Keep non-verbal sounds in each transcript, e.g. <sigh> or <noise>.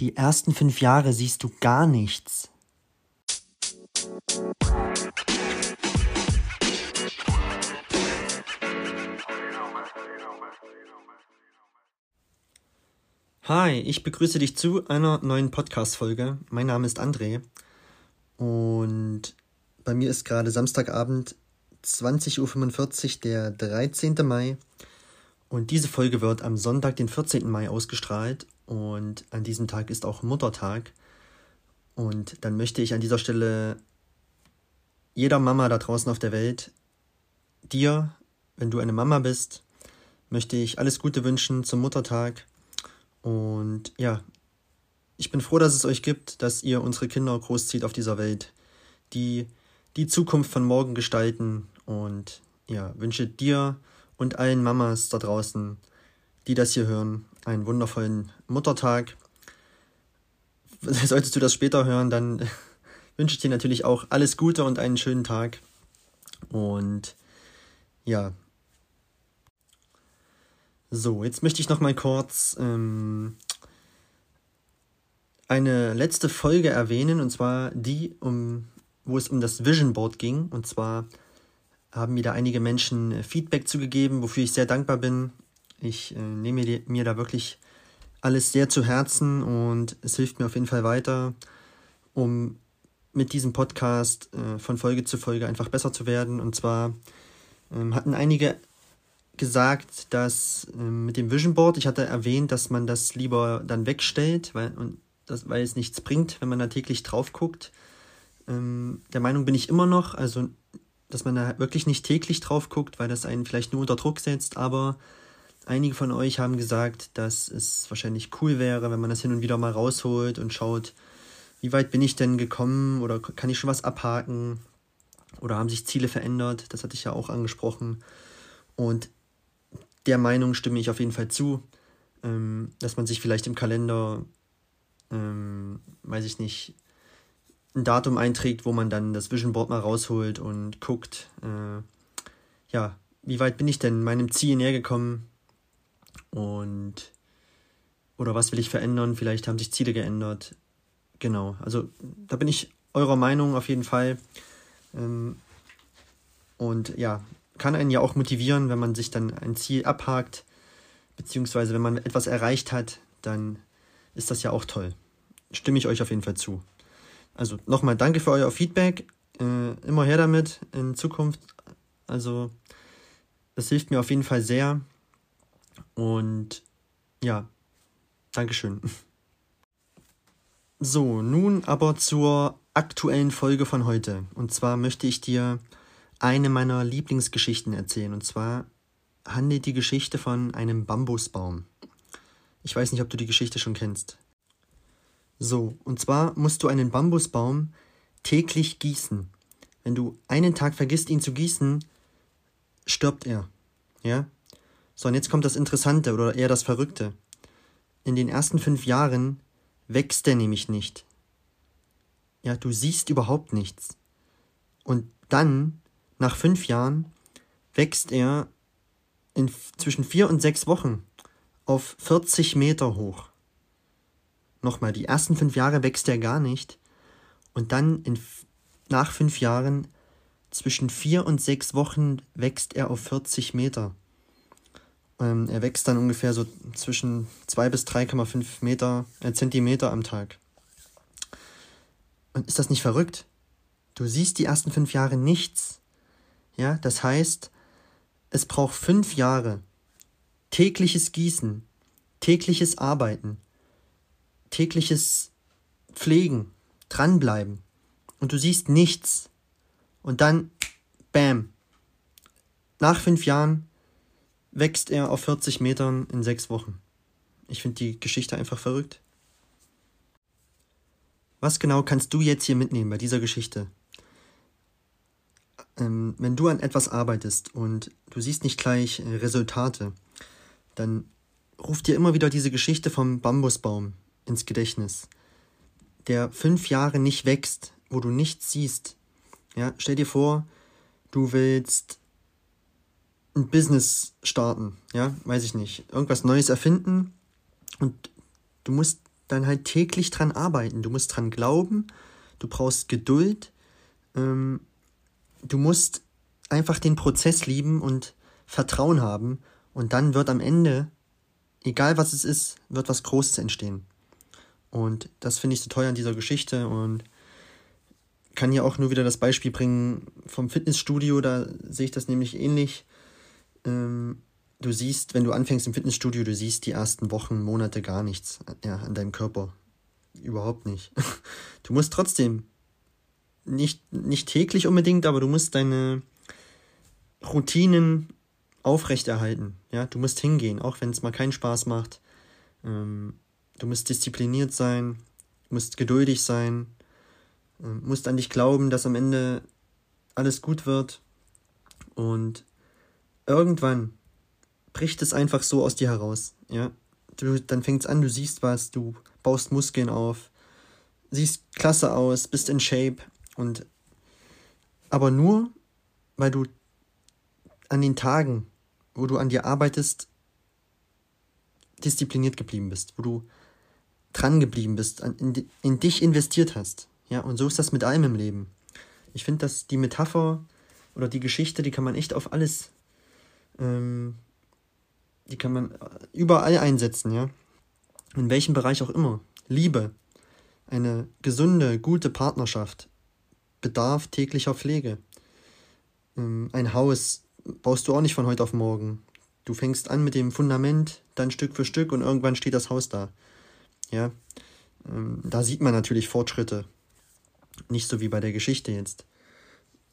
Die ersten fünf Jahre siehst du gar nichts. Hi, ich begrüße dich zu einer neuen Podcast-Folge. Mein Name ist André und bei mir ist gerade Samstagabend 20.45 Uhr, der 13. Mai. Und diese Folge wird am Sonntag, den 14. Mai, ausgestrahlt. Und an diesem Tag ist auch Muttertag. Und dann möchte ich an dieser Stelle jeder Mama da draußen auf der Welt, dir, wenn du eine Mama bist, möchte ich alles Gute wünschen zum Muttertag. Und ja, ich bin froh, dass es euch gibt, dass ihr unsere Kinder großzieht auf dieser Welt, die die Zukunft von morgen gestalten. Und ja, wünsche dir und allen Mamas da draußen, die das hier hören, einen wundervollen Muttertag. <laughs> Solltest du das später hören, dann <laughs> wünsche ich dir natürlich auch alles Gute und einen schönen Tag. Und ja. So, jetzt möchte ich noch mal kurz ähm, eine letzte Folge erwähnen, und zwar die, um, wo es um das Vision Board ging. Und zwar haben mir da einige Menschen äh, Feedback zugegeben, wofür ich sehr dankbar bin. Ich äh, nehme mir da wirklich alles sehr zu Herzen und es hilft mir auf jeden Fall weiter, um mit diesem Podcast äh, von Folge zu Folge einfach besser zu werden. Und zwar ähm, hatten einige gesagt, dass ähm, mit dem Vision Board, ich hatte erwähnt, dass man das lieber dann wegstellt, weil, und das, weil es nichts bringt, wenn man da täglich drauf guckt. Ähm, der Meinung bin ich immer noch, also dass man da wirklich nicht täglich drauf guckt, weil das einen vielleicht nur unter Druck setzt, aber einige von euch haben gesagt, dass es wahrscheinlich cool wäre, wenn man das hin und wieder mal rausholt und schaut, wie weit bin ich denn gekommen oder kann ich schon was abhaken oder haben sich Ziele verändert, das hatte ich ja auch angesprochen. Und der Meinung stimme ich auf jeden Fall zu, ähm, dass man sich vielleicht im Kalender, ähm, weiß ich nicht, ein Datum einträgt, wo man dann das Vision Board mal rausholt und guckt, äh, ja, wie weit bin ich denn meinem Ziel näher gekommen und oder was will ich verändern? Vielleicht haben sich Ziele geändert. Genau, also da bin ich eurer Meinung auf jeden Fall. Ähm, und ja, kann einen ja auch motivieren, wenn man sich dann ein Ziel abhakt, beziehungsweise wenn man etwas erreicht hat, dann ist das ja auch toll. Stimme ich euch auf jeden Fall zu. Also nochmal danke für euer Feedback. Äh, immer her damit in Zukunft. Also das hilft mir auf jeden Fall sehr. Und ja, Dankeschön. <laughs> So, nun aber zur aktuellen Folge von heute. Und zwar möchte ich dir eine meiner Lieblingsgeschichten erzählen. Und zwar handelt die Geschichte von einem Bambusbaum. Ich weiß nicht, ob du die Geschichte schon kennst. So, und zwar musst du einen Bambusbaum täglich gießen. Wenn du einen Tag vergisst, ihn zu gießen, stirbt er. Ja? So, und jetzt kommt das Interessante oder eher das Verrückte. In den ersten fünf Jahren wächst er nämlich nicht. Ja, du siehst überhaupt nichts. Und dann, nach fünf Jahren, wächst er in zwischen vier und sechs Wochen auf 40 Meter hoch. Nochmal, die ersten fünf Jahre wächst er gar nicht. Und dann in, nach fünf Jahren, zwischen vier und sechs Wochen, wächst er auf 40 Meter. Ähm, er wächst dann ungefähr so zwischen zwei bis 3,5 Meter, äh, Zentimeter am Tag. Und ist das nicht verrückt? Du siehst die ersten fünf Jahre nichts. Ja, das heißt, es braucht fünf Jahre tägliches Gießen, tägliches Arbeiten, tägliches Pflegen, dranbleiben und du siehst nichts und dann, bam, nach fünf Jahren wächst er auf 40 Metern in sechs Wochen. Ich finde die Geschichte einfach verrückt. Was genau kannst du jetzt hier mitnehmen bei dieser Geschichte? Ähm, wenn du an etwas arbeitest und du siehst nicht gleich äh, Resultate, dann ruf dir immer wieder diese Geschichte vom Bambusbaum ins Gedächtnis, der fünf Jahre nicht wächst, wo du nichts siehst. Ja, stell dir vor, du willst ein Business starten, ja, weiß ich nicht, irgendwas Neues erfinden und du musst dann halt täglich dran arbeiten. Du musst dran glauben, du brauchst Geduld, ähm, du musst einfach den Prozess lieben und Vertrauen haben und dann wird am Ende, egal was es ist, wird was Großes entstehen. Und das finde ich so toll an dieser Geschichte und kann hier auch nur wieder das Beispiel bringen vom Fitnessstudio, da sehe ich das nämlich ähnlich. Ähm, du siehst, wenn du anfängst im Fitnessstudio, du siehst die ersten Wochen, Monate gar nichts ja, an deinem Körper. Überhaupt nicht. <laughs> Du musst trotzdem, nicht, nicht täglich unbedingt, aber du musst deine Routinen aufrechterhalten. Ja, du musst hingehen, auch wenn es mal keinen Spaß macht. Ähm, du musst diszipliniert sein, musst geduldig sein, ähm, musst an dich glauben, dass am Ende alles gut wird. Und irgendwann bricht es einfach so aus dir heraus. Ja, du, dann fängt es an, du siehst was, du baust Muskeln auf, siehst klasse aus, bist in Shape und aber nur, weil du an den Tagen, wo du an dir arbeitest, diszipliniert geblieben bist, wo du dran geblieben bist, in, in dich investiert hast. Ja, und so ist das mit allem im Leben. Ich finde, dass die Metapher oder die Geschichte, die kann man echt auf alles, ähm, die kann man überall einsetzen, ja. In welchem Bereich auch immer. Liebe, eine gesunde, gute Partnerschaft bedarf täglicher Pflege. Ähm, ein Haus baust du auch nicht von heute auf morgen. Du fängst an mit dem Fundament, dann Stück für Stück und irgendwann steht das Haus da. Ja, ähm, da sieht man natürlich Fortschritte. Nicht so wie bei der Geschichte jetzt.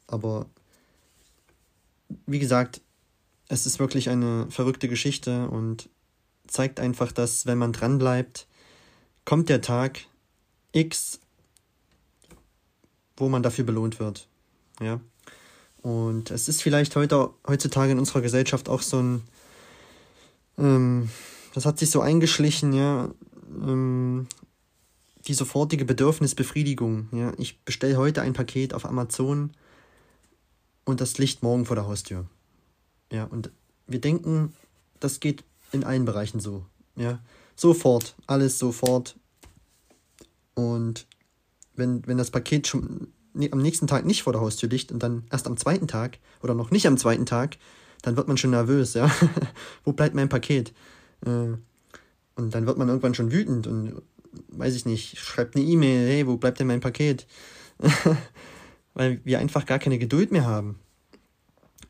Aber wie gesagt, es ist wirklich eine verrückte Geschichte und zeigt einfach, dass wenn man dran bleibt, kommt der Tag X, wo man dafür belohnt wird. Ja. Und es ist vielleicht heute, heutzutage in unserer Gesellschaft auch so ein, ähm, das hat sich so eingeschlichen, ja, ähm, die sofortige Bedürfnisbefriedigung. Ja. Ich bestelle heute ein Paket auf Amazon und das Licht morgen vor der Haustür. Ja, und wir denken, das geht in allen Bereichen so. Ja, sofort, alles sofort. Und wenn, wenn das Paket schon am nächsten Tag nicht vor der Haustür liegt und dann erst am zweiten Tag oder noch nicht am zweiten Tag, dann wird man schon nervös, ja. <laughs> Wo bleibt mein Paket? Äh, und dann wird man irgendwann schon wütend und weiß ich nicht, schreibt eine E-Mail, hey, wo bleibt denn mein Paket? <laughs> Weil wir einfach gar keine Geduld mehr haben.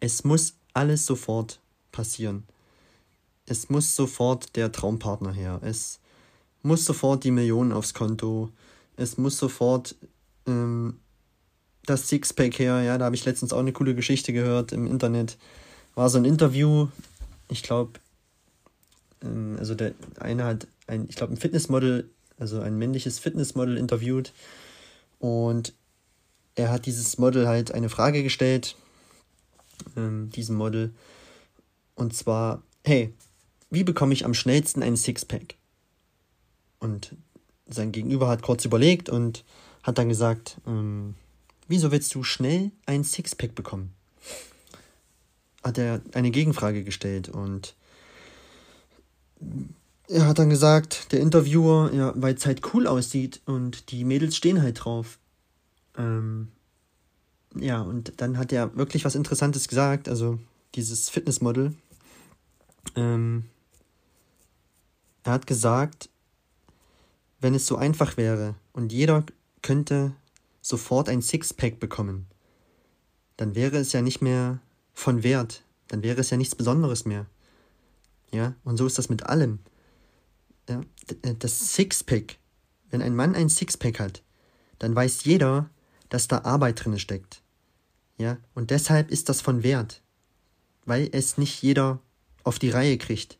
Es muss alles sofort passieren. Es muss sofort der Traumpartner her. Es muss sofort die Millionen aufs Konto. Es muss sofort ähm, das Sixpack her. Ja, da habe ich letztens auch eine coole Geschichte gehört im Internet. War so ein Interview. Ich glaube, also der eine hat ein, ich glaube, ein Fitnessmodel, also ein männliches Fitnessmodel interviewt. Und er hat dieses Model halt eine Frage gestellt, ähm, diesem Model. Und zwar, hey, wie bekomme ich am schnellsten ein Sixpack? Und sein Gegenüber hat kurz überlegt und hat dann gesagt, ähm, wieso willst du schnell ein Sixpack bekommen? Hat er eine Gegenfrage gestellt und er hat dann gesagt, der Interviewer, ja, weil es halt cool aussieht und die Mädels stehen halt drauf. Ähm, ja, und dann hat er wirklich was Interessantes gesagt, also dieses Fitnessmodel, ähm, er hat gesagt, wenn es so einfach wäre und jeder könnte sofort ein Sixpack bekommen, dann wäre es ja nicht mehr von Wert, dann wäre es ja nichts Besonderes mehr. Ja, und so ist das mit allem. Ja, äh, das Sixpack, wenn ein Mann ein Sixpack hat, dann weiß jeder, dass da Arbeit drin steckt. Ja, und deshalb ist das von Wert, weil es nicht jeder auf die Reihe kriegt.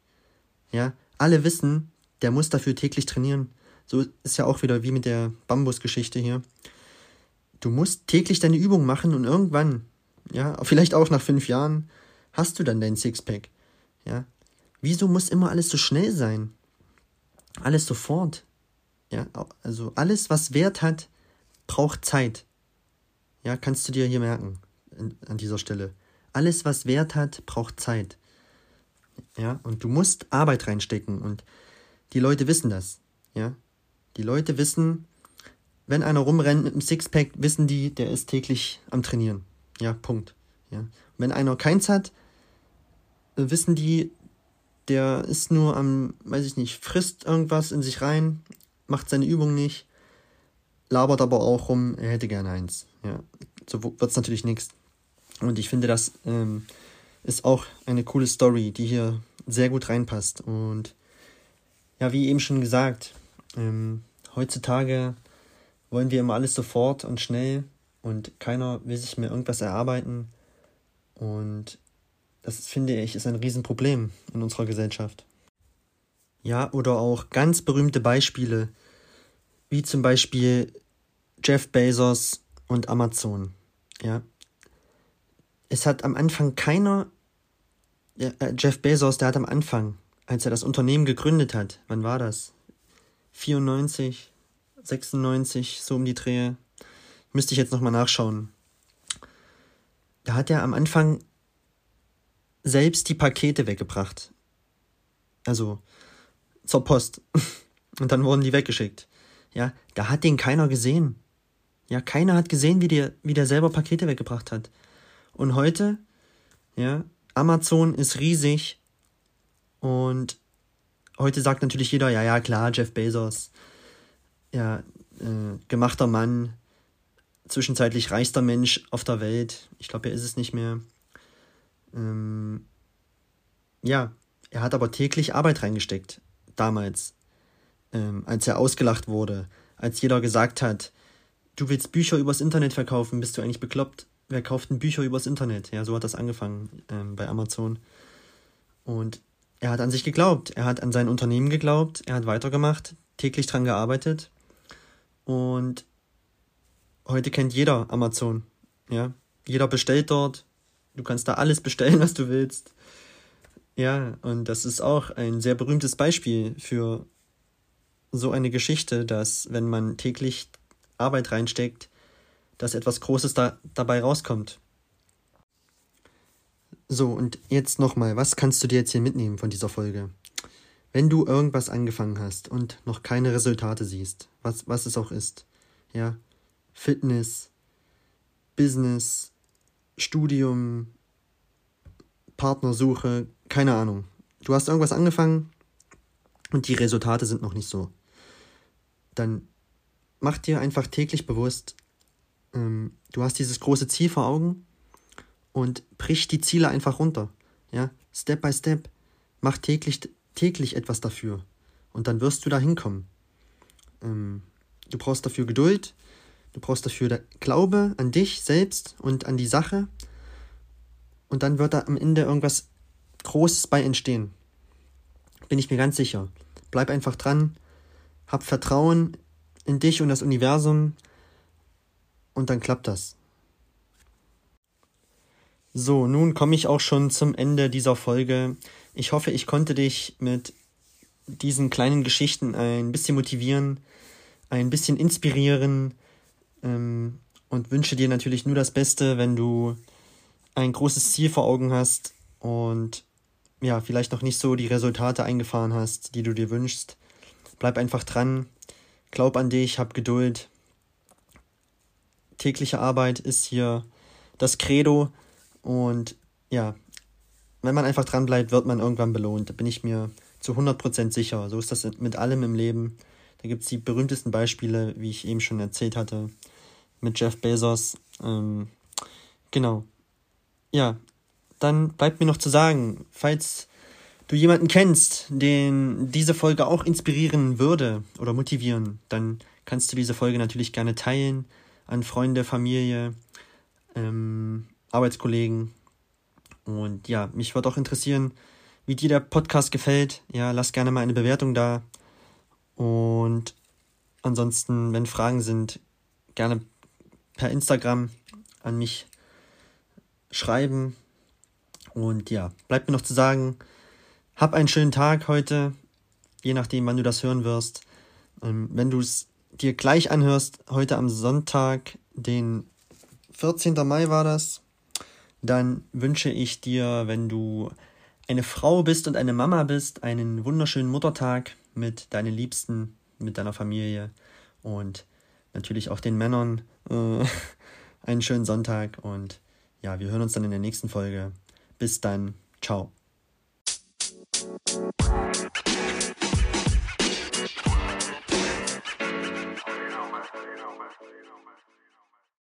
Ja, alle wissen, der muss dafür täglich trainieren. So ist ja auch wieder wie mit der Bambusgeschichte hier. Du musst täglich deine Übung machen und irgendwann, ja, vielleicht auch nach fünf Jahren, hast du dann dein Sixpack. Ja, wieso muss immer alles so schnell sein? Alles sofort. Ja, also alles, was Wert hat, braucht Zeit. Ja, kannst du dir hier merken an dieser Stelle. Alles, was Wert hat, braucht Zeit. Ja, und du musst Arbeit reinstecken und die Leute wissen das. Ja, Die Leute wissen, wenn einer rumrennt mit einem Sixpack, wissen die, der ist täglich am Trainieren. Ja, Punkt. Ja. Wenn einer keins hat, wissen die, der ist nur am, weiß ich nicht, frisst irgendwas in sich rein, macht seine Übung nicht, labert aber auch rum, er hätte gerne eins. Ja, so wird es natürlich nichts. Und ich finde, das ähm, ist auch eine coole Story, die hier sehr gut reinpasst. Und ja, wie eben schon gesagt, ähm, heutzutage wollen wir immer alles sofort und schnell und keiner will sich mehr irgendwas erarbeiten. Und das finde ich ist ein Riesenproblem in unserer Gesellschaft. Ja, oder auch ganz berühmte Beispiele, wie zum Beispiel Jeff Bezos und Amazon. Ja. Es hat am Anfang keiner, äh, Jeff Bezos, der hat am Anfang, als er das Unternehmen gegründet hat, wann war das? 94, 96, so um die Drehe. Müsste ich jetzt nochmal nachschauen. Da hat er am Anfang selbst die Pakete weggebracht. Also zur Post. <laughs> Und dann wurden die weggeschickt. Ja, da hat den keiner gesehen. Ja, keiner hat gesehen, wie der, wie der selber Pakete weggebracht hat. Und heute, ja, Amazon ist riesig und heute sagt natürlich jeder, ja, ja, klar, Jeff Bezos, ja, äh, gemachter Mann, zwischenzeitlich reichster Mensch auf der Welt. Ich glaube, er ist es nicht mehr. Ähm, ja, er hat aber täglich Arbeit reingesteckt, damals, ähm, als er ausgelacht wurde, als jeder gesagt hat, du willst Bücher übers Internet verkaufen, bist du eigentlich bekloppt? Wer kauft denn Bücher übers Internet? Ja, so hat das angefangen ähm, bei Amazon. Und er hat an sich geglaubt, er hat an sein Unternehmen geglaubt, er hat weitergemacht, täglich dran gearbeitet. Und heute kennt jeder Amazon. Ja, jeder bestellt dort. Du kannst da alles bestellen, <laughs> was du willst. Ja, und das ist auch ein sehr berühmtes Beispiel für so eine Geschichte, dass wenn man täglich Arbeit reinsteckt, dass etwas Großes da, dabei rauskommt. So, und jetzt nochmal, was kannst du dir jetzt hier mitnehmen von dieser Folge? Wenn du irgendwas angefangen hast und noch keine Resultate siehst, was, was es auch ist, ja, Fitness, Business, Studium, Partnersuche, keine Ahnung. Du hast irgendwas angefangen und die Resultate sind noch nicht so. Dann mach dir einfach täglich bewusst, ähm, du hast dieses große Ziel vor Augen und brich die Ziele einfach runter. Ja, Step by Step. Mach täglich, täglich etwas dafür. Und dann wirst du da hinkommen. Ähm, du brauchst dafür Geduld, du brauchst dafür Glaube an dich selbst und an die Sache. Und dann wird da am Ende irgendwas Großes bei entstehen. Bin ich mir ganz sicher. Bleib einfach dran, hab Vertrauen in dich und das Universum und dann klappt das. So, nun komme ich auch schon zum Ende dieser Folge. Ich hoffe, ich konnte dich mit diesen kleinen Geschichten ein bisschen motivieren, ein bisschen inspirieren ähm, und wünsche dir natürlich nur das Beste, wenn du ein großes Ziel vor Augen hast und ja, vielleicht noch nicht so die Resultate eingefahren hast, die du dir wünschst. Bleib einfach dran, glaub an dich, hab Geduld. Tägliche Arbeit ist hier das Credo und ja, wenn man einfach dran bleibt, wird man irgendwann belohnt. Da bin ich mir zu 100% sicher. So ist das mit allem im Leben. Da gibt es die berühmtesten Beispiele, wie ich eben schon erzählt hatte, mit Jeff Bezos. Ähm, genau. Ja, dann bleibt mir noch zu sagen, falls du jemanden kennst, den diese Folge auch inspirieren würde oder motivieren, dann kannst du diese Folge natürlich gerne teilen an Freunde, Familie, ähm, Arbeitskollegen. Und ja, mich würde auch interessieren, wie dir der Podcast gefällt. Ja, lass gerne mal eine Bewertung da. Und ansonsten, wenn Fragen sind, gerne per Instagram an mich schreiben. Und ja, bleibt mir noch zu sagen, hab einen schönen Tag heute, je nachdem, wann du das hören wirst. Ähm, wenn du es dir gleich anhörst, heute am Sonntag, den 14. Mai war das, dann wünsche ich dir, wenn du eine Frau bist und eine Mama bist, einen wunderschönen Muttertag mit deinen Liebsten, mit deiner Familie und natürlich auch den Männern äh, <laughs> einen schönen Sonntag und ja, wir hören uns dann in der nächsten Folge. Bis dann. Ciao.